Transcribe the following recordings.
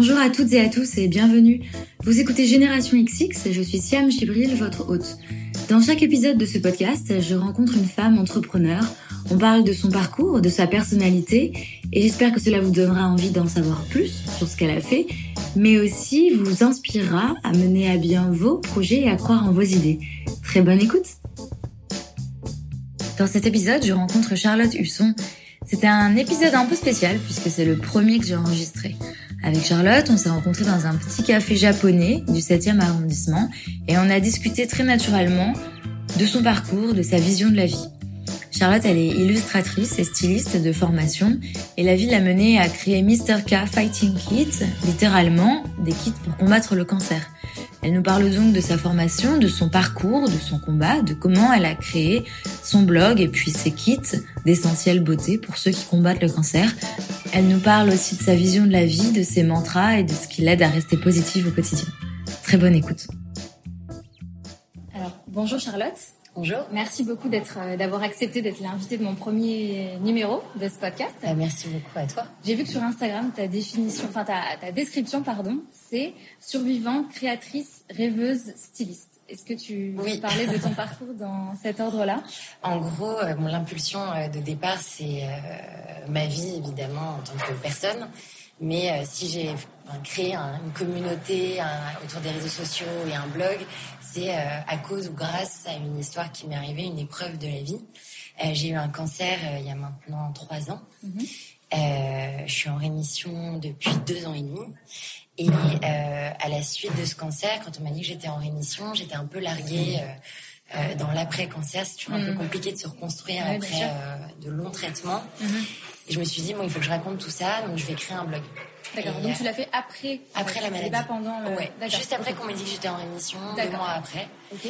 Bonjour à toutes et à tous et bienvenue. Vous écoutez Génération XX et je suis Siam Chibril, votre hôte. Dans chaque épisode de ce podcast, je rencontre une femme entrepreneur. On parle de son parcours, de sa personnalité et j'espère que cela vous donnera envie d'en savoir plus sur ce qu'elle a fait, mais aussi vous inspirera à mener à bien vos projets et à croire en vos idées. Très bonne écoute Dans cet épisode, je rencontre Charlotte Husson. C'était un épisode un peu spécial puisque c'est le premier que j'ai enregistré. Avec Charlotte, on s'est rencontrés dans un petit café japonais du 7e arrondissement et on a discuté très naturellement de son parcours, de sa vision de la vie. Charlotte, elle est illustratrice et styliste de formation et la vie l'a menée à créer Mr. K Fighting Kits, littéralement des kits pour combattre le cancer. Elle nous parle donc de sa formation, de son parcours, de son combat, de comment elle a créé son blog et puis ses kits d'essentielle beauté pour ceux qui combattent le cancer. Elle nous parle aussi de sa vision de la vie, de ses mantras et de ce qui l'aide à rester positive au quotidien. Très bonne écoute. Alors, bonjour Charlotte. Bonjour. Merci beaucoup d'être, euh, d'avoir accepté d'être l'invité de mon premier numéro de ce podcast. Euh, merci beaucoup à toi. J'ai vu que sur Instagram, ta définition, enfin ta, ta description, pardon, c'est survivante, créatrice, rêveuse, styliste. Est-ce que tu veux parler de ton parcours dans cet ordre-là? En gros, euh, mon l'impulsion de départ, c'est ma vie évidemment en tant que personne. Mais si j'ai créé une communauté autour des réseaux sociaux et un blog, c'est euh, à cause ou grâce à une histoire qui m'est arrivée, une épreuve de la vie. Euh, j'ai eu un cancer euh, il y a maintenant trois ans. Mhm. je suis en rémission depuis deux ans et demi. Et à la suite de ce cancer, quand on m'a dit que j'étais en rémission, j'étais un peu larguée dans l'après-cancer. C'est toujours un peu mhm. compliqué de se reconstruire après de longs traitements. Mhm. Et je me suis dit, bon, il faut que je raconte tout ça, donc je vais créer un blog. D'accord. Donc tu l'as fait après Après la maladie. Pas pendant. Le... Ouais. Juste après qu'on m'ait dit que j'étais en rémission, deux mois après. Ok.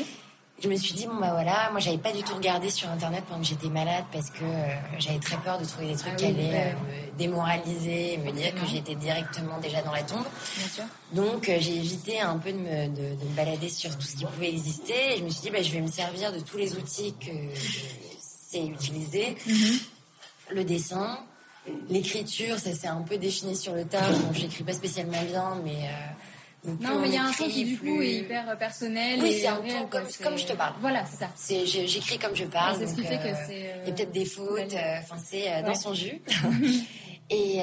Je me suis dit bon bah voilà, moi j'avais pas du tout regardé sur internet pendant que j'étais malade parce que euh, j'avais très peur de trouver des trucs ah qui allaient euh, me démoraliser, me dire que j'étais directement déjà dans la tombe. Bien sûr. Donc euh, j'ai évité un peu de me, de, de me, balader sur tout ce qui pouvait exister et je me suis dit bah je vais me servir de tous les outils que je sais utiliser. Mhm. Le dessin, L'écriture, ça s'est un peu défini sur le tard. Bon, j'écris pas spécialement bien, mais. Euh, non, mais il y a un ton qui du coup est hyper personnel. Oui, c'est un ton comme, comme, je te parle. Voilà, c'est ça. C'est, j'écris comme je parle. C'est ce qui fait que euh, c'est. Il y a peut-être des fautes. Euh, enfin, c'est dans son jus. et,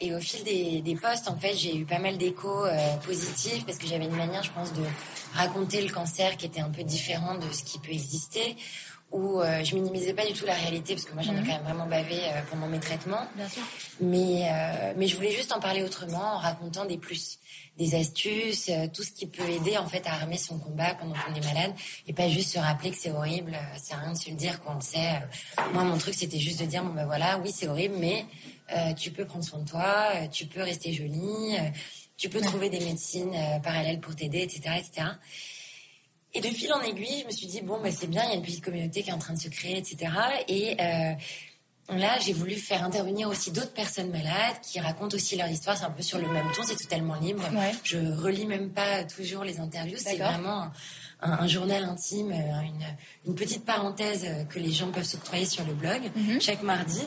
et, au fil des, des posts, en fait, j'ai eu pas mal d'échos positifs parce que j'avais une manière, je pense, de raconter le cancer qui était un peu différent de ce qui peut exister où euh, je minimisais pas du tout la réalité parce que moi j'en ai mhm. quand même vraiment bavé euh, pendant mes traitements. Bien sûr. Mais euh, mais je voulais juste en parler autrement en racontant des plus, des astuces, tout ce qui peut aider en fait à armer son combat pendant qu'on est malade et pas juste se rappeler que c'est horrible, c'est rien de se le dire qu'on le sait. moi mon truc c'était juste de dire bon ben voilà, oui c'est horrible mais tu peux prendre soin de toi, tu peux rester jolie, tu peux trouver des médecines parallèles pour t'aider, etc., etc. Et de fil en aiguille, je me suis dit, bon, bah, c'est bien, il y a une petite communauté qui est en train de se créer, etc. Et euh, là, j'ai voulu faire intervenir aussi d'autres personnes malades qui racontent aussi leur histoire. C'est un peu sur le même ton, c'est totalement libre. Je relis même pas toujours les interviews. C'est vraiment un, journal intime, euh, une, une, petite parenthèse que les gens peuvent s'octroyer sur le blog mhm. chaque mardi.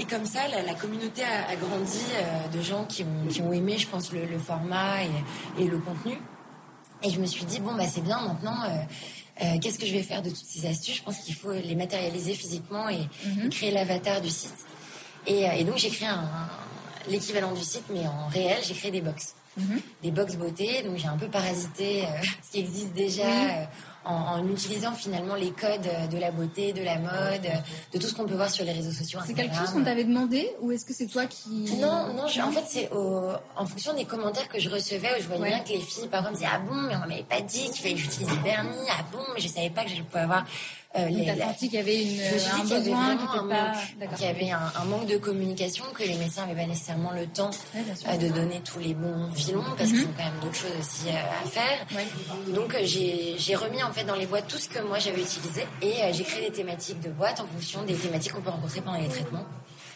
Et comme ça, la, communauté a, grandi euh, de gens qui ont, qui ont aimé, je pense, le, le format et, et le contenu. Et je me suis dit, bon, bah, c'est bien, maintenant, euh, euh, qu'est-ce que je vais faire de toutes ces astuces? Je pense qu'il faut les matérialiser physiquement et, mhm. créer l'avatar du site. Et, euh, donc, j'ai créé un, l'équivalent du site, mais en réel, j'ai créé des box. Mhm. Des box beauté, donc j'ai un peu parasité ce qui existe déjà en, utilisant finalement les codes de la beauté, de la mode, de tout ce qu'on peut voir sur les réseaux sociaux. C'est quelque chose qu'on t'avait demandé ou est-ce que c'est toi qui... Non, non, en fait c'est en fonction des commentaires que je recevais où je voyais bien que les filles par exemple me disaient ah bon mais on m'avait pas dit qu'il fallait que j'utilise le vernis, ah bon mais je savais pas que je pouvais avoir euh, t'as senti qu'il y avait une, un besoin, qu'il y avait un, manque de communication, que les médecins n'avaient pas nécessairement le temps euh, de donner tous les bons filons, parce qu'ils mhm. ont quand même d'autres choses aussi euh, à faire. Donc euh, j'ai remis en fait dans les boîtes tout ce que moi j'avais utilisé et j'ai créé des thématiques de boîtes en fonction des thématiques qu'on peut rencontrer pendant les traitements.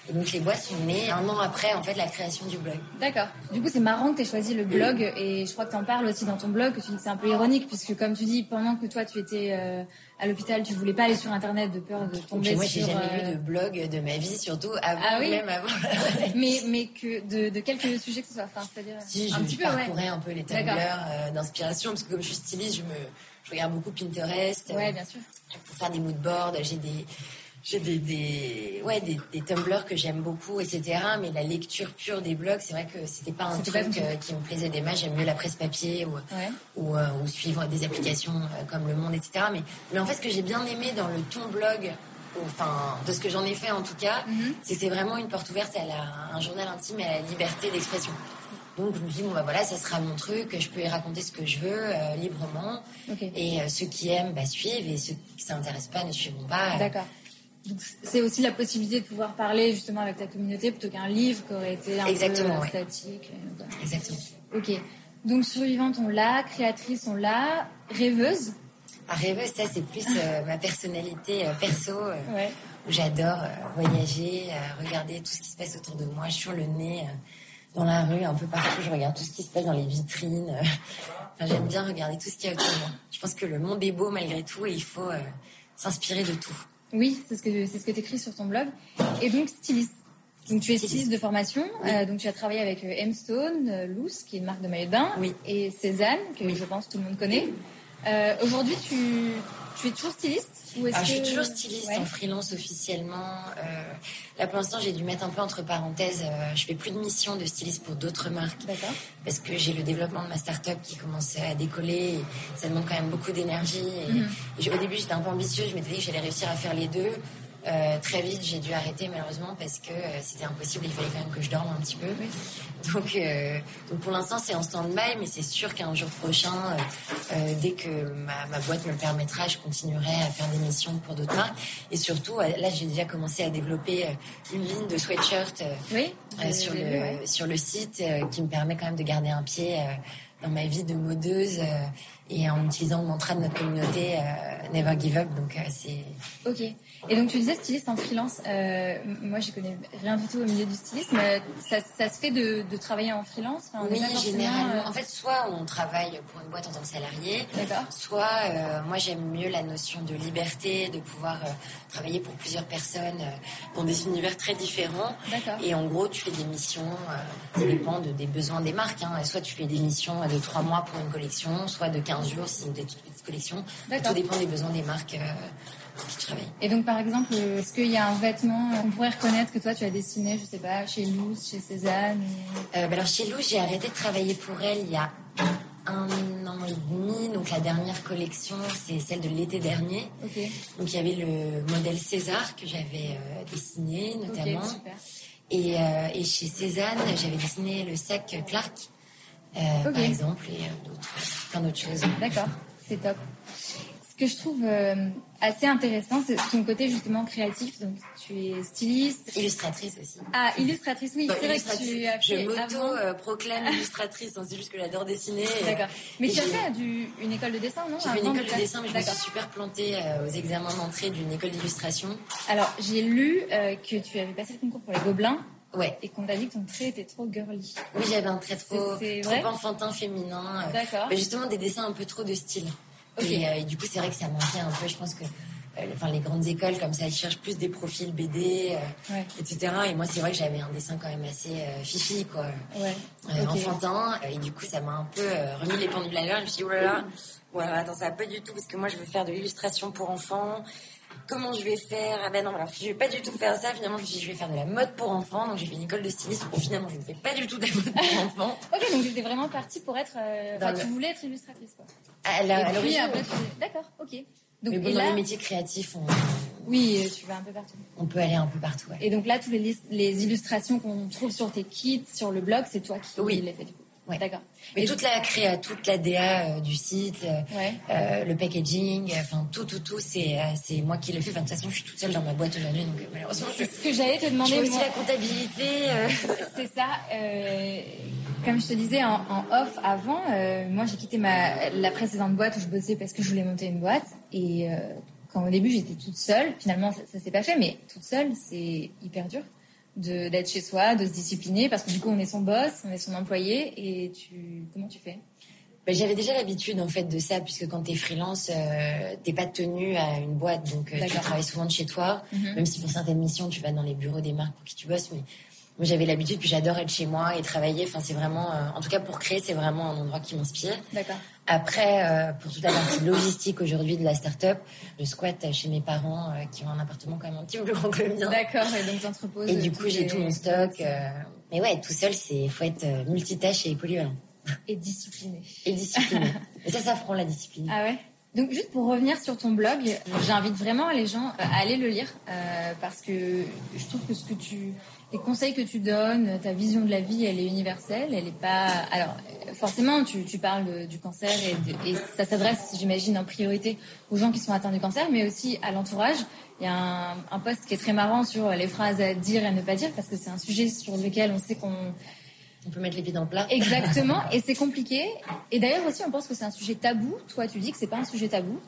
Et donc les boîtes sont nées un an après en fait la création du blog. D'accord. Du coup, c'est marrant que tu aies choisi le blog et je crois que tu en parles aussi dans ton blog, que tu dis que c'est un peu ironique puisque comme tu dis, pendant que toi tu étais euh, à l'hôpital, tu voulais pas aller sur internet de peur de tomber moi, sur. Moi, j'ai jamais euh... lu de blog de ma vie, surtout avant ah, oui même avant. mais mais que de, de quelques sujets que ce soit, enfin c'est-à-dire si un je petit peu, parcourais ouais. un peu les tableurs euh, d'inspiration parce que comme je suis styliste, je me je regarde beaucoup Pinterest. Ouais, bien sûr. Pour faire des mood boards, j'ai des j'ai des, des, ouais, des, des Tumblr que j'aime beaucoup, etc. Mais la lecture pure des blogs, c'est vrai que c'était pas un truc euh, qui me plaisait des masses. J'aime mieux la presse papier ou, ouais. ou, euh, ou, suivre des applications euh, comme Le Monde, etc. Mais, mais en fait, ce que j'ai bien aimé dans le ton blog, enfin, de ce que j'en ai fait en tout cas, Mm-hmm. mm -hmm. c'est que c'est vraiment une porte ouverte à la, un journal intime et à la liberté d'expression. Donc je me dis bon bah voilà ça sera mon truc, je peux y raconter ce que je veux euh, librement okay. et euh, ceux qui aiment bah, suivent et ceux qui s'intéressent pas ne suivront pas. D'accord. C'est aussi la possibilité de pouvoir parler justement avec ta communauté plutôt qu'un livre qui aurait été un Exactement, peu ouais. statique. Exactement. Ok. Donc survivante on l'a, créatrice on l'a, rêveuse. Ah, rêveuse ça c'est plus euh, ma personnalité perso ouais. où j'adore voyager, regarder tout ce qui se passe autour de moi, je suis sur le nez dans la rue, un peu partout. Je regarde tout ce qui se passe dans les vitrines. Enfin, j'aime bien regarder tout ce qu'il y a autour de moi. Je pense que le monde est beau malgré tout et il faut euh, s'inspirer de tout. Oui, c'est ce que c'est ce que tu écris sur ton blog. Et donc styliste. Donc tu es styliste de formation. Oui. Euh, donc tu as travaillé avec euh, M Stone, euh, Loose, qui est une marque de maillot de bain, oui. et Cézanne, que oui. je pense tout le monde connaît. Euh, Aujourd'hui, tu, tu es toujours styliste ou que... je suis toujours styliste ouais. en freelance officiellement. Euh, là, pour l'instant, j'ai dû mettre un peu entre parenthèses. Euh, je fais plus de mission de styliste pour d'autres marques. Parce que j'ai le développement de ma start-up qui commence à décoller. Et ça demande quand même beaucoup d'énergie. Et, Mhm. et au début, j'étais un peu ambitieuse. Je m'étais dit que j'allais réussir à faire les deux. Euh, très vite, j'ai dû arrêter malheureusement parce que euh, c'était impossible. Il fallait quand même que je dorme un petit peu. Oui. Donc, euh, donc pour l'instant, c'est en stand-by, mais c'est sûr qu'un jour prochain, dès que ma, ma, boîte me le permettra, je continuerai à faire des missions pour d'autres marques. Et surtout, là, j'ai déjà commencé à développer une ligne de sweatshirt oui, sur, le, vu, ouais. sur le site qui me permet quand même de garder un pied dans ma vie de modeuse et en utilisant le mantra de notre communauté euh, Never Give Up. Donc, euh, c'est. Ok. Et donc tu disais styliste en freelance. Euh, moi, je connais rien du tout au milieu du stylisme. Ça, ça se fait de, de, travailler en freelance? Enfin, Oui, généralement. Euh... En fait, soit on travaille pour une boîte en tant que salarié, soit euh, moi j'aime mieux la notion de liberté, de pouvoir travailler pour plusieurs personnes dans des univers très différents. Et en gros, tu fais des missions. ça dépend de, des besoins des marques. Hein. Soit tu fais des missions de trois mois pour une collection, soit de 15 jours si c'est des toutes petites collections. Tout dépend des besoins des marques euh, qui travaillent. Et donc, par exemple, est-ce qu'il y a un vêtement qu'on pourrait reconnaître que toi, tu as dessiné, je sais pas, chez Louse, chez Cézanne euh, bah Alors, chez Louse, j'ai arrêté de travailler pour elle il y a un an et demi. Donc, la dernière collection, c'est celle de l'été dernier. Okay. Donc, il y avait le modèle César que j'avais euh, dessiné, notamment. Okay, super. Et, euh, et, chez Cézanne, j'avais dessiné le sac Clark, euh, okay. par exemple, et d'autres, plein d'autres choses. D'accord, c'est top ce que je trouve euh, assez intéressant, c'est ton côté justement créatif. Donc, tu es styliste. Illustratrice aussi. Ah, illustratrice, oui. C'est vrai que tu as fait Je m'auto-proclame illustratrice. hein, c'est juste que j'adore dessiner. D'accord. Mais tu as fait du, une école de dessin, non? J'ai fait une école de dessin, mais je me suis super plantée euh, aux examens d'entrée d'une école d'illustration. Alors, j'ai lu euh, que tu avais passé le concours pour les Gobelins. Ouais. Et qu'on t'a dit que ton trait était trop girly. Oui, j'avais un trait trop, trop enfantin, féminin. D'accord. Mais justement, des dessins un peu trop de style. Okay. Et, euh, et, du coup, c'est vrai que ça manquait un peu. Je pense que euh, enfin, les grandes écoles, comme ça, elles cherchent plus des profils BD, euh, ouais. etc. Et moi, c'est vrai que j'avais un dessin quand même assez euh, fifi, quoi. Ouais. Okay. Enfantin. Et du coup, ça m'a un peu euh, remis les pendules à l'heure. Je me suis dit, oh là là, voilà, attends, ça va pas du tout, parce que moi, je veux faire de l'illustration pour enfants. Comment je vais faire? Ah ben non, alors, je vais pas du tout faire ça. Finalement, je me suis dit, je vais faire de la mode pour enfants. Donc, j'ai fait une école de styliste. Bon, finalement, je ne fais pas du tout de la mode pour enfants. ok, donc j'étais vraiment partie pour être. Euh, enfin, le... tu voulais être illustratrice, quoi. À la, et puis, après, tu... D'accord, ok. Donc, Mais bon, dans là... les métiers créatifs, on... Oui, tu vas un peu partout. On peut aller un peu partout, ouais. Et donc là, toutes les, les illustrations qu'on trouve sur tes kits, sur le blog, c'est toi qui oui. les fais du coup. Ouais. D'accord. Mais et toute la créa, toute la DA euh, du site, ouais. euh, le packaging, enfin tout, tout, tout, c'est c'est moi qui le fais. Enfin, de toute façon, je suis toute seule dans ma boîte aujourd'hui, donc euh, malheureusement. C'est ce que j'allais te demander. Je fais aussi moi. la comptabilité. euh. c'est ça. Euh, comme je te disais en, en off avant, euh, moi j'ai quitté ma la précédente boîte où je bossais parce que je voulais monter une boîte et euh, quand au début j'étais toute seule, finalement ça, ça s'est pas fait, mais toute seule c'est hyper dur d'être chez soi, de se discipliner parce que du coup on est son boss, on est son employé et tu comment tu fais? Ben, j'avais déjà l'habitude en fait de ça puisque quand tu es freelance, euh, t'es pas tenu à une boîte donc euh, tu travailles souvent de chez toi, mhm. même si pour certaines missions tu vas dans les bureaux des marques pour qui tu bosses, mais moi j'avais l'habitude puis j'adore être chez moi et travailler. Enfin c'est vraiment, euh, en tout cas pour créer c'est vraiment un endroit qui m'inspire. D'accord. Après, euh, pour toute la partie logistique aujourd'hui de la start-up, je squatte chez mes parents euh, qui ont un appartement quand même un petit peu plus grand que le mien. D'accord, et donc t'entreposes. Et du coup, j'ai tout mon stock. Mais ouais, tout seul, c'est faut être multitâche et polyvalent. Et discipliné. Et discipliné. et ça, ça prend la discipline. Ah ouais donc juste pour revenir sur ton blog, j'invite vraiment les gens à aller le lire parce que je trouve que ce que tu les conseils que tu donnes, ta vision de la vie, elle est universelle, elle est pas. Alors forcément, tu, tu parles du cancer et, et ça s'adresse, j'imagine, en priorité aux gens qui sont atteints du cancer, mais aussi à l'entourage. Il y a un, un post qui est très marrant sur les phrases à dire et à ne pas dire parce que c'est un sujet sur lequel on sait qu'on on peut mettre les pieds dans le plat. Exactement, et c'est compliqué. Et d'ailleurs aussi, on pense que c'est un sujet tabou. Toi, tu dis que c'est pas un sujet tabou.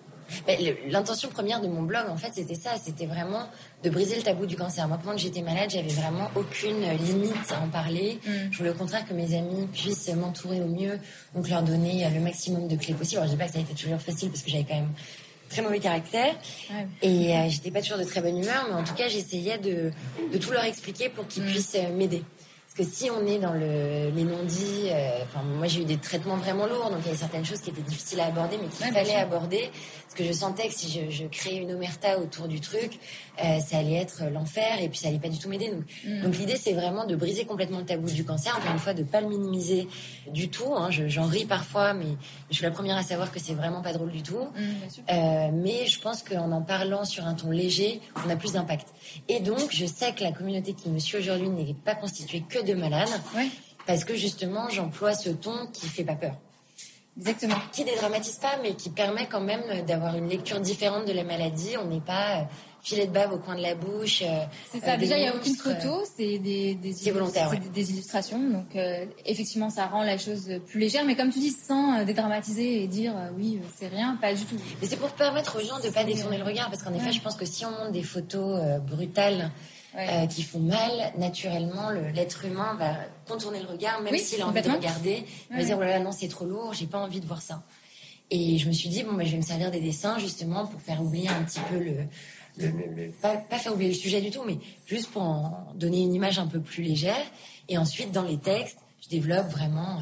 L'intention première de mon blog, en fait, c'était ça. C'était vraiment de briser le tabou du cancer. Moi, pendant que j'étais malade, j'avais vraiment aucune limite à en parler. Mm. Je voulais au contraire que mes amis puissent m'entourer au mieux, donc leur donner le maximum de clés possibles. Alors, je dis pas que ça a été toujours facile parce que j'avais quand même très mauvais caractère et euh, j'étais pas toujours de très bonne humeur, mais en tout cas, j'essayais de, de tout leur expliquer pour qu'ils mm. puissent euh, m'aider que si on est dans le, les non-dits, euh, moi j'ai eu des traitements vraiment lourds, donc il y avait certaines choses qui étaient difficiles à aborder, mais qu'il fallait aborder. Parce que je sentais que si je, je créais une omerta autour du truc, euh, ça allait être l'enfer et puis ça allait pas du tout m'aider. Donc, mm. donc l'idée c'est vraiment de briser complètement le tabou du cancer, encore une fois de pas le minimiser du tout. Hein. J'en ris parfois, mais je suis la première à savoir que c'est vraiment pas drôle du tout. Mm, euh, mais je pense qu'en en parlant sur un ton léger, on a plus d'impact. Et donc je sais que la communauté qui me suit aujourd'hui n'est pas constituée que de malades. Parce que justement, j'emploie ce ton qui fait pas peur. Exactement. Qui dédramatise pas, mais qui permet quand même d'avoir une lecture différente de la maladie. On n'est pas euh, filet de bave au coin de la bouche. Euh, c'est ça. Déjà, il n'y a aucune photo. C'est des, des, volontaire, des, illustrations. Donc, euh, effectivement, ça rend la chose plus légère. Mais comme tu dis, sans dédramatiser et dire oui, c'est rien, pas du tout. Mais c'est pour permettre aux gens de pas détourner le regard, parce qu'en effet, je pense que si on montre des photos brutales euh, qui font mal, naturellement, l'être humain va contourner le regard, même s'il a envie de regarder. Il va dire, oh là là, non, c'est trop lourd, j'ai pas envie de voir ça. Et je me suis dit, bon, bah, je vais me servir des dessins, justement, pour faire oublier un petit peu le, le, le, pas, pas, faire oublier le sujet du tout, mais juste pour en donner une image un peu plus légère. Et ensuite, dans les textes, je développe vraiment,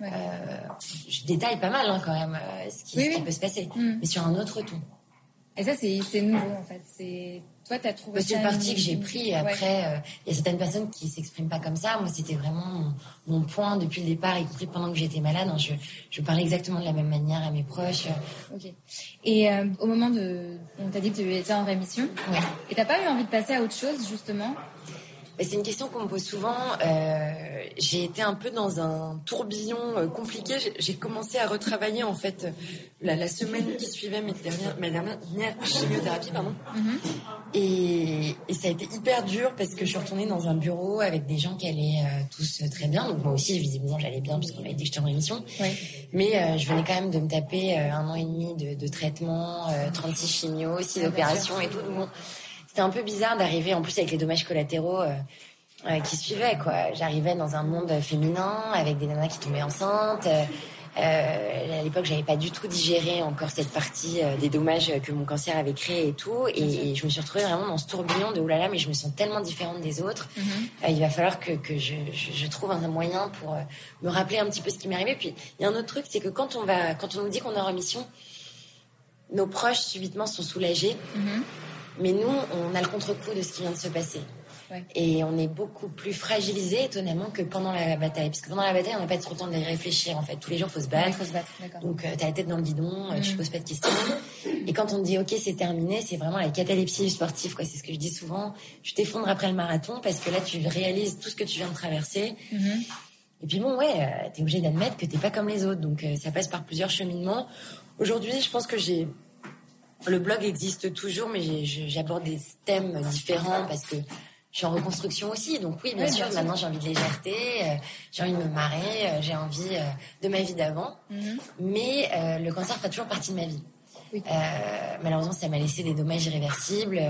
euh, euh, je détaille pas mal hein, quand même ce, qui, ce qui peut se passer, mm. mais sur un autre ton. Et ça, c'est nouveau en fait. C'est toi, t'as trouvé. C'est une partie que j'ai pris. Après, euh, il y a certaines personnes qui s'expriment pas comme ça. Moi, c'était vraiment mon, point depuis le départ, y compris pendant que j'étais malade. Hein. je, je parlais exactement de la même manière à mes proches. Ok. Et euh, au moment de, on t'a dit que tu étais en rémission. Ouais. Et t'as pas eu envie de passer à autre chose justement? C'est une question qu'on me pose souvent. Euh, j'ai été un peu dans un tourbillon euh, compliqué. J'ai commencé à retravailler en fait la, la semaine qui suivait mes dernières, ma dernière chimiothérapie, pardon. Mm-hmm. et, et, ça a été hyper dur parce que je suis retournée dans un bureau avec des gens qui allaient euh, tous très bien. Donc moi aussi, visiblement, j'allais bien puisqu'on m'a dit que j'étais en rémission. Mais euh, je venais quand même de me taper un an et demi de, de traitement, 36 chimios, 6 opérations et tout. Bon, c'était un peu bizarre d'arriver en plus avec les dommages collatéraux euh, euh, qui suivaient quoi. J'arrivais dans un monde féminin avec des nanas qui tombaient enceintes. Euh, à l'époque, j'avais pas du tout digéré encore cette partie des dommages que mon cancer avait créé et tout, et, je me suis retrouvée vraiment dans ce tourbillon de oulala, mais je me sens tellement différente des autres. Mm-hmm. il va falloir que, que je, je, trouve un moyen pour me rappeler un petit peu ce qui m'est arrivé. Puis il y a un autre truc, c'est que quand on va, quand on nous dit qu'on est en remission, nos proches subitement sont soulagés. Mm-hmm. Mais nous, on a le contre-coup de ce qui vient de se passer. Et on est beaucoup plus fragilisé, étonnamment, que pendant la bataille. Parce que pendant la bataille, on n'a pas trop le temps de réfléchir, en fait. Tous les jours, faut se battre. faut se battre Donc, euh, tu as la tête dans le guidon, euh, tu mm. poses pas de questions. Et quand on te dit, OK, c'est terminé, c'est vraiment la catalepsie sportive, quoi. C'est ce que je dis souvent. Tu t'effondres après le marathon parce que là, tu réalises tout ce que tu viens de traverser. Mm-hmm. Et puis bon, ouais, euh, t'es obligé d'admettre que t'es pas comme les autres. Donc, ça passe par plusieurs cheminements. Aujourd'hui, je pense que j'ai le blog existe toujours, mais j'aborde des thèmes différents parce que je suis en reconstruction aussi. Donc oui, bien sûr, maintenant j'ai envie de légèreté, euh, j'ai envie de me marrer, euh, j'ai envie euh, de ma vie d'avant. Mhm. Mais le cancer fait toujours partie de ma vie. malheureusement, ça m'a laissé des dommages irréversibles.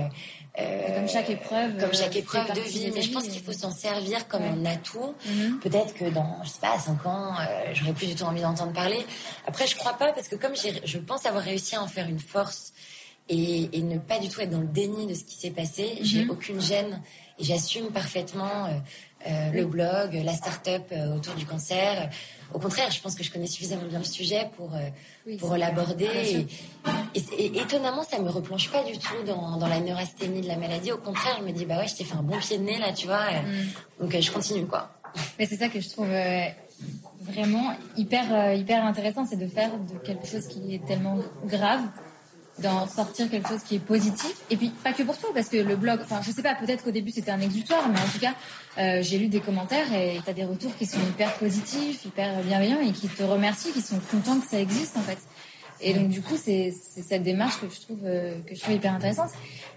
comme chaque épreuve. Comme chaque épreuve de vie. Mais je pense qu'il faut s'en servir comme un atout. Mhm. Peut-être que dans, je sais pas, 5 ans, j'aurais plus du tout envie d'entendre parler. Après, je crois pas parce que comme je pense avoir réussi à en faire une force et, et, ne pas du tout être dans le déni de ce qui s'est passé. J'ai mhm. aucune gêne et j'assume parfaitement euh, euh le blog, la start-up euh, autour du cancer. Au contraire, je pense que je connais suffisamment bien le sujet pour pour l'aborder. Et, et, étonnamment, ça me replonge pas du tout dans, dans la neurasthénie de la maladie. Au contraire, je me dis bah ouais, je t'ai fait un bon pied de nez là, tu vois. Mhm. Donc je continue quoi. Mais c'est ça que je trouve vraiment hyper hyper intéressant, c'est de faire de quelque chose qui est tellement grave d'en sortir quelque chose qui est positif. Et puis, pas que pour toi, parce que le blog, enfin, je sais pas, peut-être qu'au début c'était un exutoire, mais en tout cas, euh, j'ai lu des commentaires et tu as des retours qui sont hyper positifs, hyper bienveillants et qui te remercient, qui sont contents que ça existe, en fait. Et donc, du coup, c'est cette démarche que je trouve, euh, que je trouve hyper intéressante.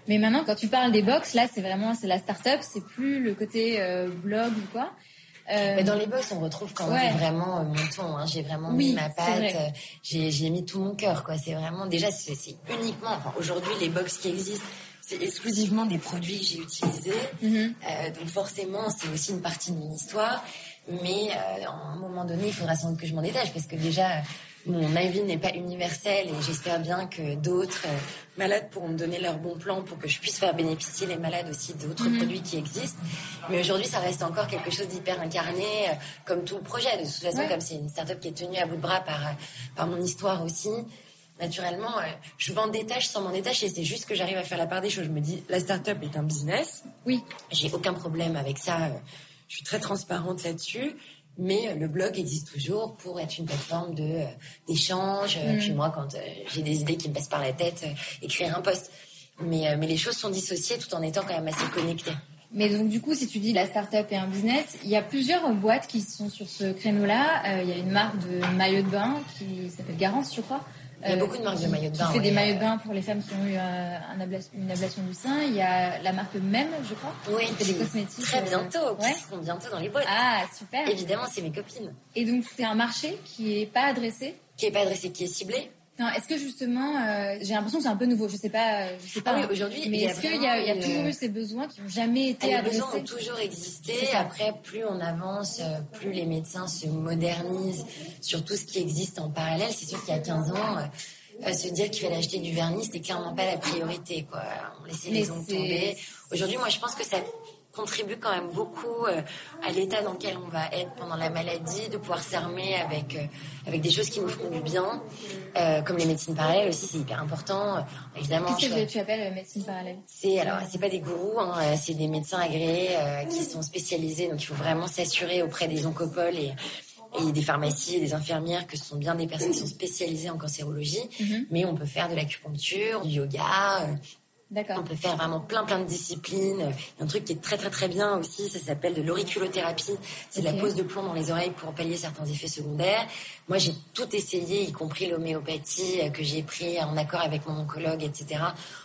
Mais maintenant, quand tu parles des box, là, c'est vraiment, c'est la start-up, c'est plus le côté euh, blog ou quoi. Euh... Mais dans les box, on retrouve quand même vraiment euh, mon ton. Hein. J'ai vraiment mis ma patte, euh, j'ai mis tout mon cœur. quoi. C'est vraiment déjà, c'est uniquement. Enfin, aujourd'hui, les box qui existent, c'est exclusivement des produits que j'ai utilisés. Euh, donc forcément, c'est aussi une partie de mon histoire. Mais à un moment donné, il faudra sans doute que je m'en détache parce que déjà, mon avis n'est pas universel et j'espère bien que d'autres euh, malades pourront me donner leur bon plan pour que je puisse faire bénéficier les malades aussi d'autres mhm. produits qui existent. Mais aujourd'hui, ça reste encore quelque chose d'hyper incarné, euh, comme tout le projet. De toute façon, comme c'est une start-up qui est tenue à bout de bras par, euh, par mon histoire aussi, naturellement, je m'en détache sans m'en détacher. C'est juste que j'arrive à faire la part des choses. Je me dis, la start-up est un business. Oui. J'ai aucun problème avec ça. Je suis très transparente là-dessus. Mais euh, le blog existe toujours pour être une plateforme de euh, d'échange. Euh, mm. Puis moi, quand j'ai des idées qui me passent par la tête, écrire un post. Mais, mais les choses sont dissociées tout en étant quand même assez connectées. Mais donc du coup, si tu dis la start-up et un business, il y a plusieurs boîtes qui sont sur ce créneau-là. il y a une marque de maillot de bain qui s'appelle Garance, je crois. Il y a beaucoup de marques de maillots de bain. Qui fait des maillots de bain pour les femmes qui ont eu euh, un ablation, une ablation du sein. Il y a la marque Même, je crois. Oui, qui fait des cosmétiques. Très euh, bientôt. Qui seront bientôt dans les boîtes. Ah, super. Évidemment, c'est mes copines. Et donc, c'est un marché qui est pas adressé? Qui est pas adressé, qui est ciblé. Non, est-ce que justement, euh, j'ai l'impression que c'est un peu nouveau. Je sais pas, je sais pas. Ah oui, aujourd'hui. Mais est-ce qu'il y, a, y a toujours eu ces besoins qui n'ont jamais été ah, adressés Les besoins ont toujours existé. Après, plus on avance, plus les médecins se modernisent sur tout ce qui existe en parallèle. C'est sûr qu'il y a 15 ans se dire qu'il fallait acheter du vernis, c'était clairement pas la priorité, quoi. On laissait les ongles tomber. Aujourd'hui, moi, je pense que ça contribue quand même beaucoup euh, à l'état dans lequel on va être pendant la maladie, de pouvoir s'armer avec euh, avec des choses qui nous feront du bien, euh, comme les médecines parallèles aussi, c'est hyper important. évidemment. Qu'est-ce que tu appelles médecine parallèle? C'est alors c'est pas des gourous, hein, c'est des médecins agréés qui sont spécialisés, donc il faut vraiment s'assurer auprès des oncopoles et et des pharmacies et des infirmières que ce sont bien des personnes qui sont spécialisées en cancérologie, mhm. mais on peut faire de l'acupuncture, du yoga. On peut faire vraiment plein plein de disciplines. Il y a un truc qui est très très très bien aussi, ça s'appelle de l'auriculothérapie. C'est de la pose de plomb dans les oreilles pour pallier certains effets secondaires. Moi j'ai tout essayé, y compris l'homéopathie euh, que j'ai pris en accord avec mon oncologue, etc.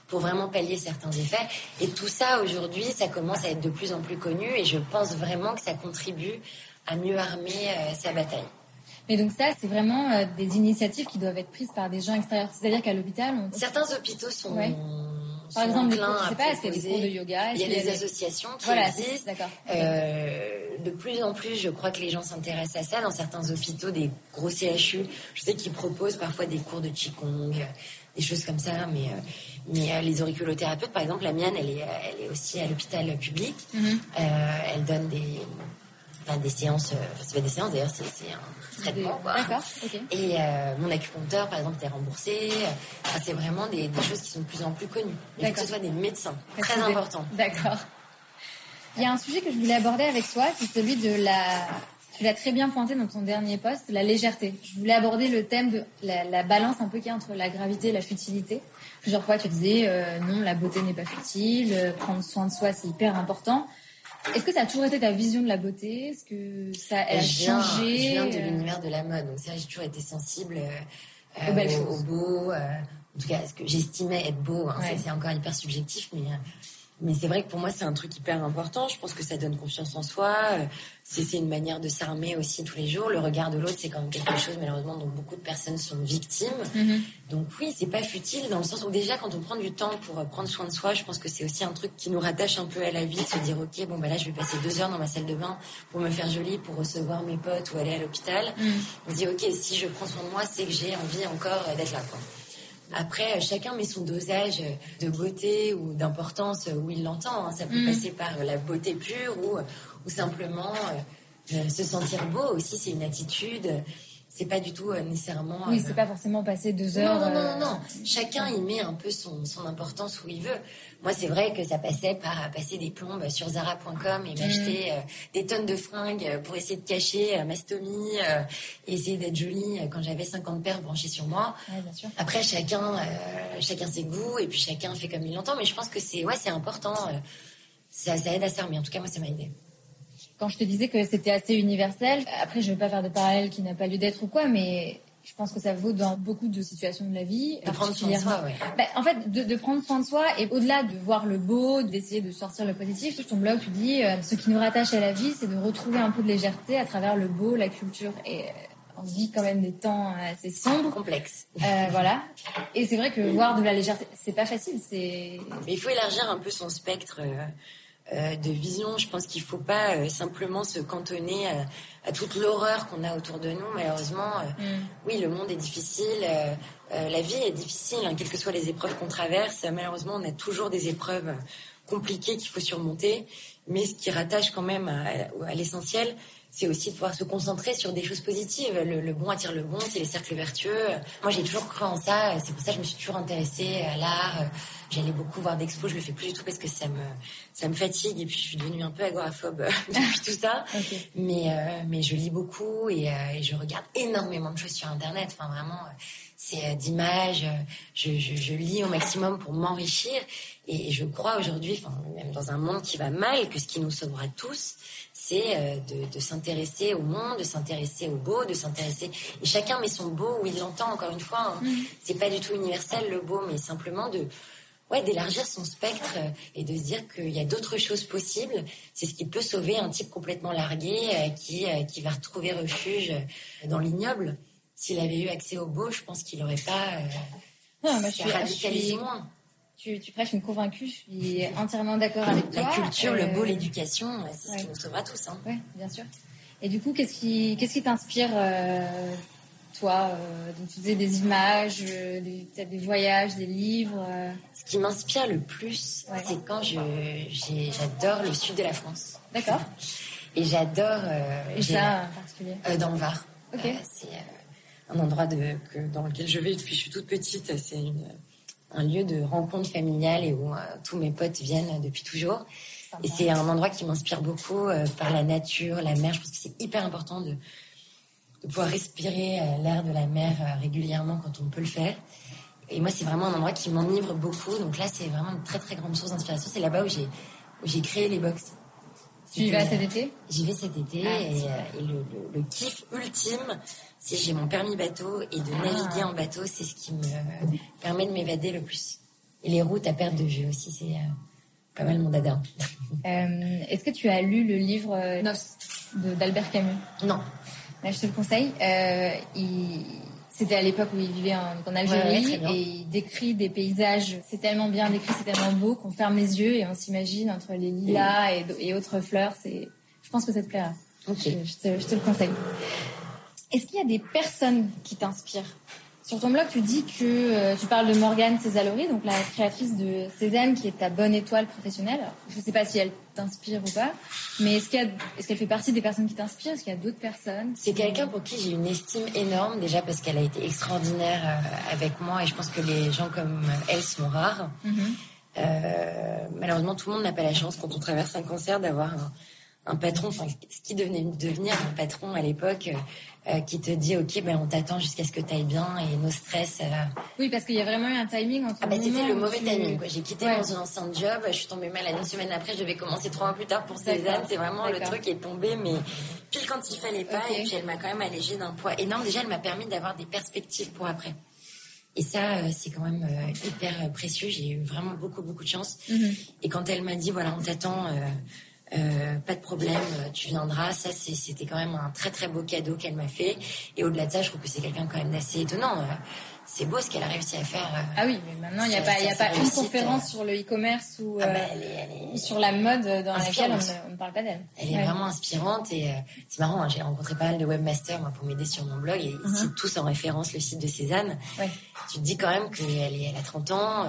pour vraiment pallier certains effets. Et tout ça aujourd'hui, ça commence à être de plus en plus connu et je pense vraiment que ça contribue à mieux armer euh, sa bataille. Mais donc ça, c'est vraiment euh, des initiatives qui doivent être prises par des gens extérieurs. C'est-à-dire qu'à l'hôpital, on... certains hôpitaux sont par exemple, des cours, je sais pas, est-ce qu'il y a des cours de yoga Il y a des associations qui existent. Euh, de plus en plus, je crois que les gens s'intéressent à ça. Dans certains hôpitaux, des gros CHU, je sais qu'ils proposent parfois des cours de qigong, des choses comme ça. Mais, euh, mais les auriculothérapeutes, par exemple, la mienne, elle est, elle est aussi à l'hôpital public. Mm-hmm. elle donne des des séances, euh, enfin, c'est pas des séances d'ailleurs, c'est, un traitement quoi. D'accord, Et euh, mon acupuncteur, par exemple, est remboursé. c'est vraiment des, choses qui sont de plus en plus connues. Il faut que ce soit des médecins, très important. D'accord. Il y a un sujet que je voulais aborder avec toi, c'est celui de la. Tu l'as très bien pointé dans ton dernier poste, la légèreté. Je voulais aborder le thème de la, balance un peu qu'il y a entre la gravité et la futilité. Plusieurs fois, tu disais euh, non, la beauté n'est pas futile, prendre soin de soi, c'est hyper important. Est-ce que ça a toujours été ta vision de la beauté? Est-ce que ça a changé? Je viens de euh l'univers de la mode, donc ça, j'ai toujours été sensible euh, au, beau. Euh, en tout cas, ce que j'estimais être beau, hein, c'est encore hyper subjectif, mais Mais c'est vrai que pour moi, c'est un truc hyper important. Je pense que ça donne confiance en soi. Euh, c'est une manière de s'armer aussi tous les jours. Le regard de l'autre, c'est quand même quelque chose, malheureusement, dont beaucoup de personnes sont victimes. Mm-hmm. Donc oui, c'est pas futile dans le sens où déjà, quand on prend du temps pour euh, prendre soin de soi, je pense que c'est aussi un truc qui nous rattache un peu à la vie, de se dire, OK, bon, bah là, je vais passer deux heures dans ma salle de bain pour me faire jolie, pour recevoir mes potes ou aller à l'hôpital. Mm. On se dit, OK, si je prends soin de moi, c'est que j'ai envie encore euh, d'être là, quoi. Après, chacun met son dosage de beauté ou d'importance où il l'entend. Hein. Ça peut mm. passer par la beauté pure ou, ou simplement euh, se sentir beau aussi. C'est une attitude. C'est pas du tout euh, nécessairement. Oui, c'est pas forcément passer deux heures. Non, non, non, non. Chacun y met un peu son, son importance où il veut. Moi, c'est vrai que ça passait par passer des plombes sur Zara.com et m'acheter mm. euh, des tonnes de fringues pour essayer de cacher euh, ma stomie euh, essayer d'être jolie quand j'avais 50 paires branchées sur moi. bien sûr. Après, chacun, chacun ses goûts et puis chacun fait comme il l'entend. Mais je pense que c'est ouais, c'est important. Ça, ça aide à s'armer. En tout cas, moi, ça m'a aidé quand je te disais que c'était assez universel, après je vais pas faire de parallèle qui n'a pas lieu d'être ou quoi, mais je pense que ça vaut dans beaucoup de situations de la vie. De prendre soin de soi, ouais. Bah, en fait, de, de, prendre soin de soi et au-delà de voir le beau, d'essayer de sortir le positif, sur ton blog, tu dis euh, ce qui nous rattache à la vie, c'est de retrouver un peu de légèreté à travers le beau, la culture et euh, on vit quand même des temps assez sombres, complexes. Euh, voilà. Et c'est vrai que voir de la légèreté, c'est pas facile. C'est. Mais il faut élargir un peu son spectre. Euh euh, de vision. Je pense qu'il faut pas euh, simplement se cantonner à, toute l'horreur qu'on a autour de nous. Malheureusement, euh, mm. oui, le monde est difficile, la vie est difficile, hein, quelles que soient les épreuves qu'on traverse. Malheureusement, on a toujours des épreuves compliquées qu'il faut surmonter. Mais ce qui rattache quand même à l'essentiel, c'est aussi de pouvoir se concentrer sur des choses positives. Le, bon attire le bon, c'est les cercles vertueux. Moi, j'ai toujours cru en ça. C'est pour ça que je me suis toujours intéressée à l'art. J'allais beaucoup voir d'expos. Je le fais plus du tout parce que ça me ça me fatigue et puis je suis devenue un peu agoraphobe depuis tout ça. Mais euh, mais je lis beaucoup et, euh, et, je regarde énormément de choses sur Internet. Enfin, vraiment c'est euh, d'images. Euh, je, je, je, lis au maximum pour m'enrichir. Et, je crois aujourd'hui, enfin, même dans un monde qui va mal, que ce qui nous sauvera tous, c'est euh, de, de s'intéresser au monde, de s'intéresser au beau, de s'intéresser. Et chacun met son beau où il l'entend. Encore une fois, hein. Mm. c'est pas du tout universel le beau, mais simplement de ouais, d'élargir son spectre et de se dire qu'il y a d'autres choses possibles. C'est ce qui peut sauver un type complètement largué qui, qui va retrouver refuge dans l'ignoble s'il avait eu accès au beau, je pense qu'il n'aurait pas euh, non, moi, je suis, radicalisé moins. Tu, tu prêches une convaincue, je suis entièrement d'accord avec toi. La culture, le beau, euh, l'éducation, c'est ce qui nous sauvera tous. Hein. Oui, bien sûr. Et du coup, qu'est-ce qui qu'est-ce qui t'inspire, euh, toi euh, donc, Tu disais des images, peut-être des voyages, des livres Ce qui m'inspire le plus, c'est quand je j'adore le sud de la France. D'accord. Et j'adore... Et ça en particulier Dans le Var. Ok. c'est un endroit de, que, dans lequel je vais depuis que je suis toute petite. C'est un lieu de rencontre familiale et où euh, tous mes potes viennent depuis toujours. Et c'est un endroit qui m'inspire beaucoup euh, par la nature, la mer. Je pense que c'est hyper important de, de pouvoir respirer euh, l'air de la mer régulièrement quand on peut le faire. Et moi, c'est vraiment un endroit qui m'enivre beaucoup. Donc là, c'est vraiment une très très grande source d'inspiration. C'est là-bas où j'ai où j'ai créé les box. Tu y vas cet été? J'y vais cet été ah, et, le, le, le, kiff ultime, si j'ai mon permis bateau et de naviguer en bateau, c'est ce qui me permet de m'évader le plus. Et les routes à perte de vue aussi, c'est euh, pas mal mon dada. Euh, Est-ce que tu as lu le livre euh, Nos d'Albert Camus? Non. Je te le conseille. Euh, il... C'était à l'époque où il vivait en, Algérie et il décrit des paysages. C'est tellement bien décrit, c'est tellement beau qu'on ferme les yeux et on s'imagine entre les lilas et, et autres fleurs. C'est, je pense que ça te plaira. Ok. Je, je, te, je te le conseille. Est-ce qu'il y a des personnes qui t'inspirent? Sur ton blog, tu dis que euh, tu parles de Morgane Césalori, donc la créatrice de Cézanne, qui est ta bonne étoile professionnelle. je ne sais pas si elle t'inspire ou pas, mais est-ce qu'elle est fait partie des personnes qui t'inspirent? Est-ce qu'il y a d'autres personnes C'est quelqu'un pour qui j'ai une estime énorme, déjà parce qu'elle a été extraordinaire euh, avec moi, et je pense que les gens comme elle sont rares. Mm-hmm. euh, malheureusement, tout le monde n'a pas la chance quand on traverse un cancer d'avoir un, un patron, enfin ce qui devenait devenir un patron à l'époque, euh, qui te dit ok ben on t'attend jusqu'à ce que tu ailles bien et nos stress. Euh... Oui parce qu'il y a vraiment eu un timing entre. Ah bah c'était le mauvais timing J'ai quitté mon ancien job, je suis tombée malade une semaine après, je devais commencer trois mois plus tard pour Cézanne. C'est vraiment le truc est tombé mais pile quand il fallait pas et puis elle m'a quand même allégé d'un poids énorme. Déjà elle m'a permis d'avoir des perspectives pour après. Et ça, euh, c'est quand même hyper précieux. J'ai eu vraiment beaucoup, beaucoup de chance. Mhm. Et quand elle m'a dit, voilà, on t'attend, euh, euh, pas de problème, tu viendras, ça, c'était quand même un très, très beau cadeau qu'elle m'a fait. Et au-delà de ça, je trouve que c'est quelqu'un quand même d'assez étonnant. Euh, C'est beau ce qu'elle a réussi à faire. euh. Ah oui, mais maintenant, il n'y a pas, y a pas une conférence euh. sur le e-commerce ou Ah euh, bah, elle est, elle est- sur la mode dans laquelle on Inspirante. ne, on ne parle pas d'elle. Elle est Ouais. vraiment inspirante et euh, c'est marrant, hein, j'ai rencontré pas mal de webmasters moi, pour m'aider sur mon blog et ils citent tous en référence le site de Cézanne. Ouais. Tu te dis quand même qu'elle elle a 30 ans.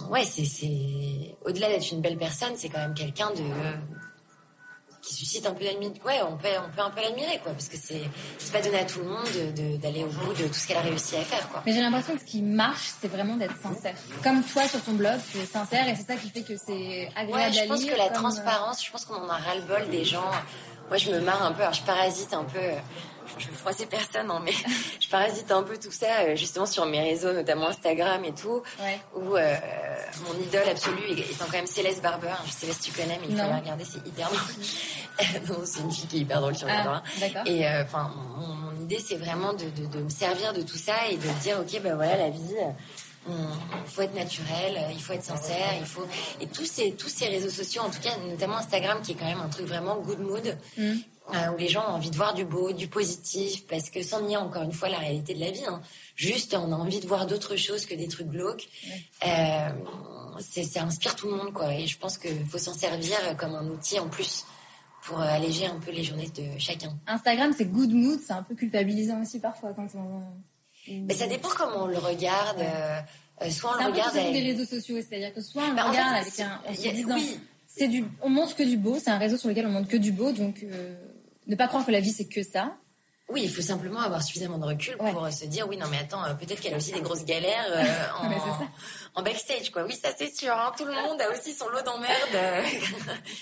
Euh, ouais, c'est, au-delà d'être une belle personne, c'est quand même quelqu'un de qui suscite un peu d'admiration. Ouais, on peut, on peut un peu l'admirer quoi, parce que c'est c'est pas donné à tout le monde de- de- d'aller au bout de tout ce qu'elle a réussi à faire quoi. Mais j'ai l'impression que ce qui marche, c'est vraiment d'être sincère. Comme toi sur ton blog, tu es sincère et c'est ça qui fait que c'est agréable Ouais, à je lire. pense que la euh, transparence, je pense qu'on en a ras-le-bol des gens. Moi, je me marre un peu, alors je parasite un peu. Je veux froisser personne, hein, mais je parasite un peu tout ça, euh, justement sur mes réseaux, notamment Instagram et tout, Ouais. où euh, mon idole absolue étant quand même Céleste Barber. Je sais pas si tu connais, mais il faut la regarder, c'est hyper drôle. c'est une fille qui est hyper drôle sur Ah. Et euh, mon, mon idée, c'est vraiment de, de, de me servir de tout ça et de dire, ok, ben voilà, la vie. Il faut être naturel, il faut être sincère, il faut et tous ces tous ces réseaux sociaux, en tout cas notamment Instagram, qui est quand même un truc vraiment good mood, Mm. Euh, où les gens ont envie de voir du beau, du positif, parce que sans nier encore une fois la réalité de la vie, hein. juste on a envie de voir d'autres choses que des trucs glauques. Euh, c'est ça inspire tout le monde quoi, et je pense qu'il faut s'en servir comme un outil en plus pour euh, alléger un peu les journées de chacun. Instagram, c'est good mood, c'est un peu culpabilisant aussi parfois quand on. Mais ça dépend comment on le regarde. euh, euh, soit on C'est le regarde. des avec- réseaux sociaux, c'est-à-dire que soit on Bah, le en regarde fait, avec c'est- un, en se disant, oui. c'est du, on montre que du beau, c'est un réseau sur lequel on montre que du beau, donc euh, ne pas croire que la vie c'est que ça. Oui, il faut simplement avoir suffisamment de recul pour se dire oui non mais attends euh, peut-être qu'elle a aussi des grosses galères euh, en, ça. backstage quoi. Oui ça c'est sûr. hein, tout le monde a aussi son lot d'emmerdes.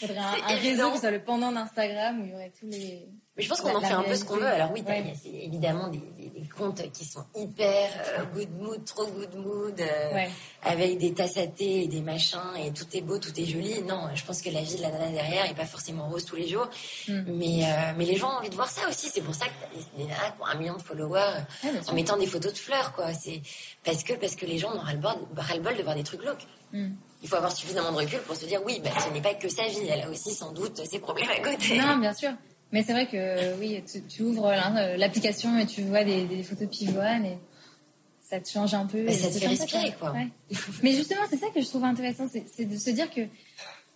Il faudrait un, un réseau qui soit le pendant d'Instagram où il y aurait tous les. Mais je pense qu'on en fait un peu ce qu'on veut. Alors oui, il y a évidemment des, des- des comptes qui sont hyper euh, good mood, trop good mood, euh, Ouais. avec des tasses à thé et des machins et tout est beau, tout est joli. Non, je pense que la vie de la nana derrière est pas forcément rose tous les jours. Mm. Mais euh, mais les gens ont envie de voir ça aussi. C'est pour ça que des nanas qui ont un million de followers Ouais, en mettant des photos de fleurs, quoi. C'est parce que parce que les gens ont ras-le-bol ras-le-bol de voir des trucs glauques. Mm. Il faut avoir suffisamment de recul pour se dire oui, bah, ce n'est pas que sa vie. Elle a aussi sans doute ses problèmes à côté. Non, bien sûr. Mais c'est vrai que euh, oui, tu, tu ouvres l'in- l'application et tu vois des, des photos pivoines et ça te change un peu. Et ça te fait respirer, quoi. Ouais. Mais justement, c'est ça que je trouve intéressant, c'est de se dire que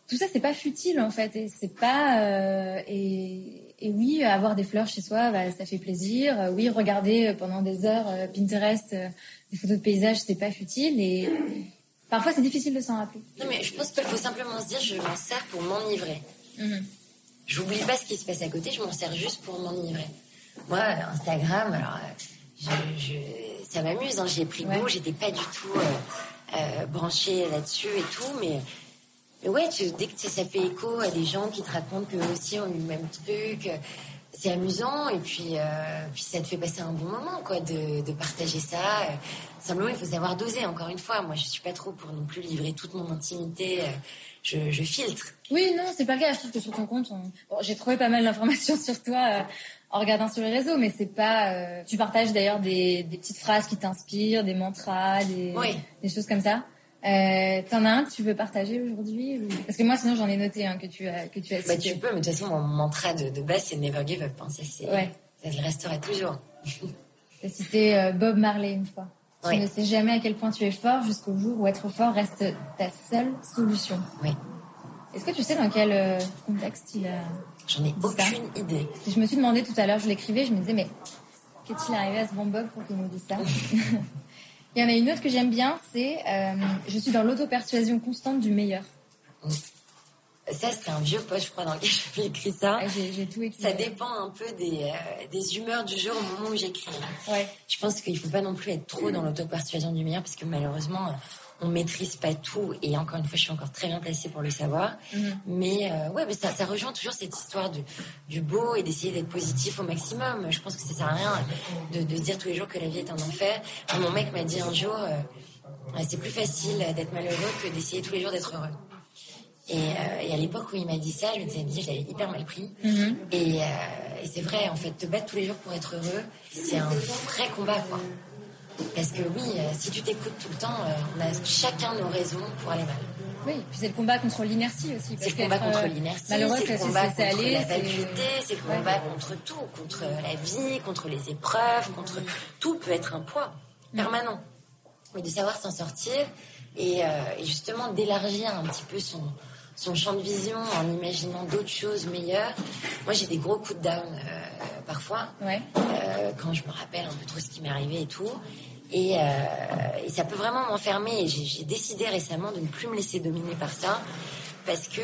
tout ça, c'est pas futile en fait, et c'est pas euh, et, et oui, avoir des fleurs chez soi, bah, ça fait plaisir. Euh, Oui, regarder pendant des heures euh, Pinterest euh, des photos de paysages, c'est pas futile et parfois c'est difficile de s'en rappeler. Non, mais je pense qu'il faut simplement se dire je m'en sers pour m'enivrer. Mhm. J'oublie pas ce qui se passe à côté, je m'en sers juste pour m'enivrer. Moi, Instagram, alors, euh, je, je- ça m'amuse, hein, j'y ai pris Ouais. goût, j'étais pas du tout euh, euh, branchée là-dessus et tout, mais, mais ouais, tu- dès que ça fait écho à des gens qui te racontent qu'eux aussi ont eu le même truc, euh, c'est amusant et puis, euh, puis ça te fait passer un bon moment, quoi, de, de partager ça. Simplement, il faut savoir doser, encore une fois. Moi, je suis pas trop pour non plus livrer toute mon intimité. euh, je, je filtre. Oui, non, c'est pas le cas. Je trouve que sur ton compte, on- bon, j'ai trouvé pas mal d'informations sur toi euh, en regardant sur les réseaux, mais c'est pas. euh, Tu partages d'ailleurs des, des petites phrases qui t'inspirent, des mantras, des, Oui. des choses comme ça. Euh, T'en as un que tu veux partager aujourd'hui ou- Parce que moi, sinon, j'en ai noté un que tu as que tu as Bah, cité. tu peux, mais de toute façon, mon mantra de, de base, c'est never give up. hein. Ça, Ouais. ça le restera toujours. T'as cité euh, Bob Marley une fois. Tu Oui. ne sais jamais à quel point tu es fort jusqu'au jour où être fort reste ta seule solution. Oui. Est-ce que tu sais dans quel euh, contexte il a J'en ai ça. aucune idée. Je me suis demandé tout à l'heure, je l'écrivais, je me disais, mais qu'est-il arrivé à ce bon Bob pour qu'il nous dise ça Il y en a une autre que j'aime bien, c'est euh, Je suis dans l'auto-persuasion constante du meilleur. Ça, c'est un vieux post, je crois, dans lequel j'avais écrit ça. J'ai j'ai tout écrit. Ça dépend un peu des, euh, des humeurs du jour au moment où j'écris. Ouais. Je pense qu'il faut pas non plus être trop dans l'auto-persuasion du meilleur parce que malheureusement, on maîtrise pas tout et encore une fois, je suis encore très bien placée pour le savoir. Mhm. Mais euh, ouais, mais ça, ça rejoint toujours cette histoire du, du beau et d'essayer d'être positif au maximum. Je pense que ça sert à rien de, de se dire tous les jours que la vie est un enfer. Mon mec m'a dit un jour, euh, euh, c'est plus facile d'être malheureux que d'essayer tous les jours d'être heureux. Et, euh, et à l'époque où il m'a dit ça, je me suis dit, je l'avais hyper mal pris. Mhm. Et, euh, et c'est vrai, en fait, te battre tous les jours pour être heureux, c'est un vrai combat, quoi. Parce que oui, euh, si tu t'écoutes tout le temps, euh, on a chacun nos raisons pour aller mal. Oui, puis c'est le combat contre l'inertie aussi. C'est le combat contre l'inertie, c'est le combat contre aller, la vacuité, c'est le combat contre tout, contre la vie, contre les épreuves, contre tout peut être un poids permanent. Mais de savoir s'en sortir et, et justement d'élargir un petit peu son, son champ de vision en imaginant d'autres choses meilleures. Moi, j'ai des gros coups de down euh, parfois, ouais. euh, quand je me rappelle un peu trop ce qui m'est arrivé et tout. Et, euh, et ça peut vraiment m'enfermer. Et j'ai décidé récemment de ne plus me laisser dominer par ça, parce que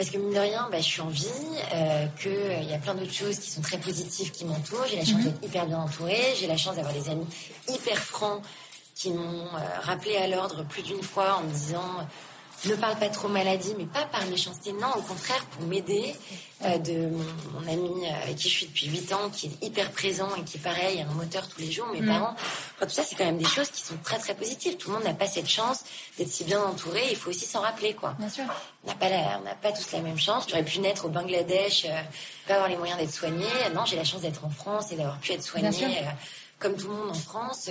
parce que mine de rien, bah, je suis en vie, euh, qu'il euh, y a plein d'autres choses qui sont très positives qui m'entourent. J'ai la chance mm -hmm. d'être hyper bien entourée. J'ai la chance d'avoir des amis hyper francs qui m'ont euh, rappelé à l'ordre plus d'une fois en me disant ne parle pas trop maladie, mais pas par méchanceté, non, au contraire, pour m'aider euh, de mon, mon, ami euh, avec qui je suis depuis 8 ans, qui est hyper présent et qui, pareil, a un moteur tous les jours, mes mmh. parents. Enfin, tout ça, c'est quand même des choses qui sont très, très positives. Tout le monde n'a pas cette chance d'être si bien entouré. Il faut aussi s'en rappeler, quoi. Bien sûr. On n'a pas, la, on n'a pas tous la même chance. J'aurais pu naître au Bangladesh, euh, pas avoir les moyens d'être soignée. Non, j'ai la chance d'être en France et d'avoir pu être soignée euh, comme tout le monde en France.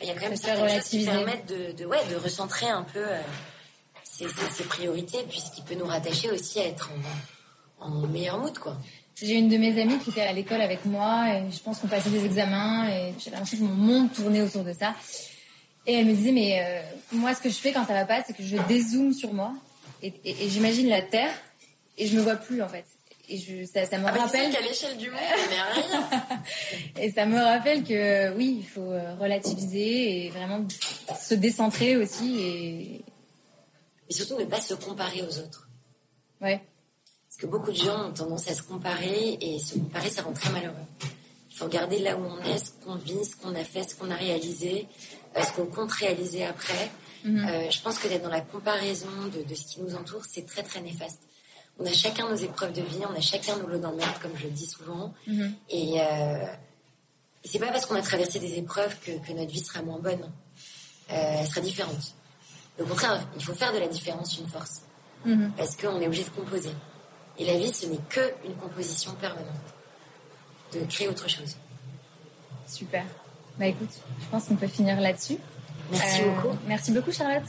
Il y a quand même certaines choses qui permettent de, de, ouais, de recentrer un peu ses, ses, priorités, puisqu'il peut nous rattacher aussi à être en, en meilleur mood, quoi. J'ai une de mes amies qui était à l'école avec moi et je pense qu'on passait des examens et j'avais l'impression que mon monde tournait autour de ça. Et elle me disait, mais euh, moi, ce que je fais quand ça va pas, c'est que je dézoome sur moi et, et, et j'imagine la Terre et je me vois plus, en fait. Et je, ça, ça me ah rappelle. qu'à l'échelle du monde, rien. et ça me rappelle que oui, il faut relativiser et vraiment se décentrer aussi et, et surtout ne pas se comparer aux autres. Ouais. Parce que beaucoup de gens ont tendance à se comparer et se comparer, ça rend très malheureux. Il faut regarder là où on est, ce qu'on vit, ce qu'on a fait, ce qu'on a réalisé, euh, ce qu'on compte réaliser après. -hmm. euh, je pense que d'être dans la comparaison de, de ce qui nous entoure, c'est très très néfaste. On a chacun nos épreuves de vie, on a chacun nos lots d'emmerde, comme je le dis souvent. -hmm. Et, euh, et c'est pas parce qu'on a traversé des épreuves que, que, notre vie sera moins bonne. Euh, elle sera différente. Au contraire, il faut faire de la différence une force. -hmm. Parce qu'on est obligé de composer. Et la vie, ce n'est que une composition permanente. De créer autre chose. Super. Bah écoute, je pense qu'on peut finir là-dessus. Merci euh, beaucoup. Merci beaucoup, Charlotte.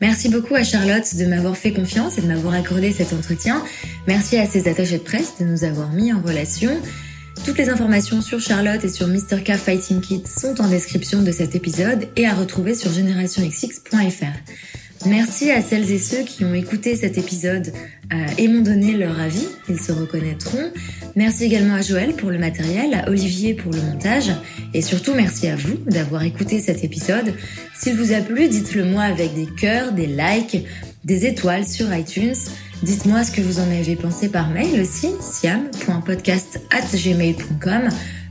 Merci beaucoup à Charlotte de m'avoir fait confiance et de m'avoir accordé cet entretien. Merci à ses attachés de presse de nous avoir mis en relation. Toutes les informations sur Charlotte et sur Mr. K Fighting Kit sont en description de cet épisode et à retrouver sur generationxx.fr. Merci à celles et ceux qui ont écouté cet épisode euh, et m'ont donné leur avis, ils se reconnaîtront. Merci également à Joël pour le matériel, à Olivier pour le montage et surtout merci à vous d'avoir écouté cet épisode. S'il vous a plu, dites-le moi avec des cœurs, des likes, des étoiles sur iTunes. Dites-moi ce que vous en avez pensé par mail aussi, siam.podcast.gmail.com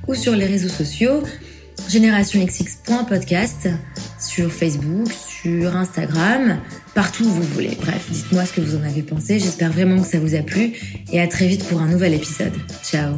ou sur les réseaux sociaux générationxx.podcast sur Facebook, sur Instagram, partout où vous voulez. Bref, dites-moi ce que vous en avez pensé. J'espère vraiment que ça vous a plu et à très vite pour un nouvel épisode. Ciao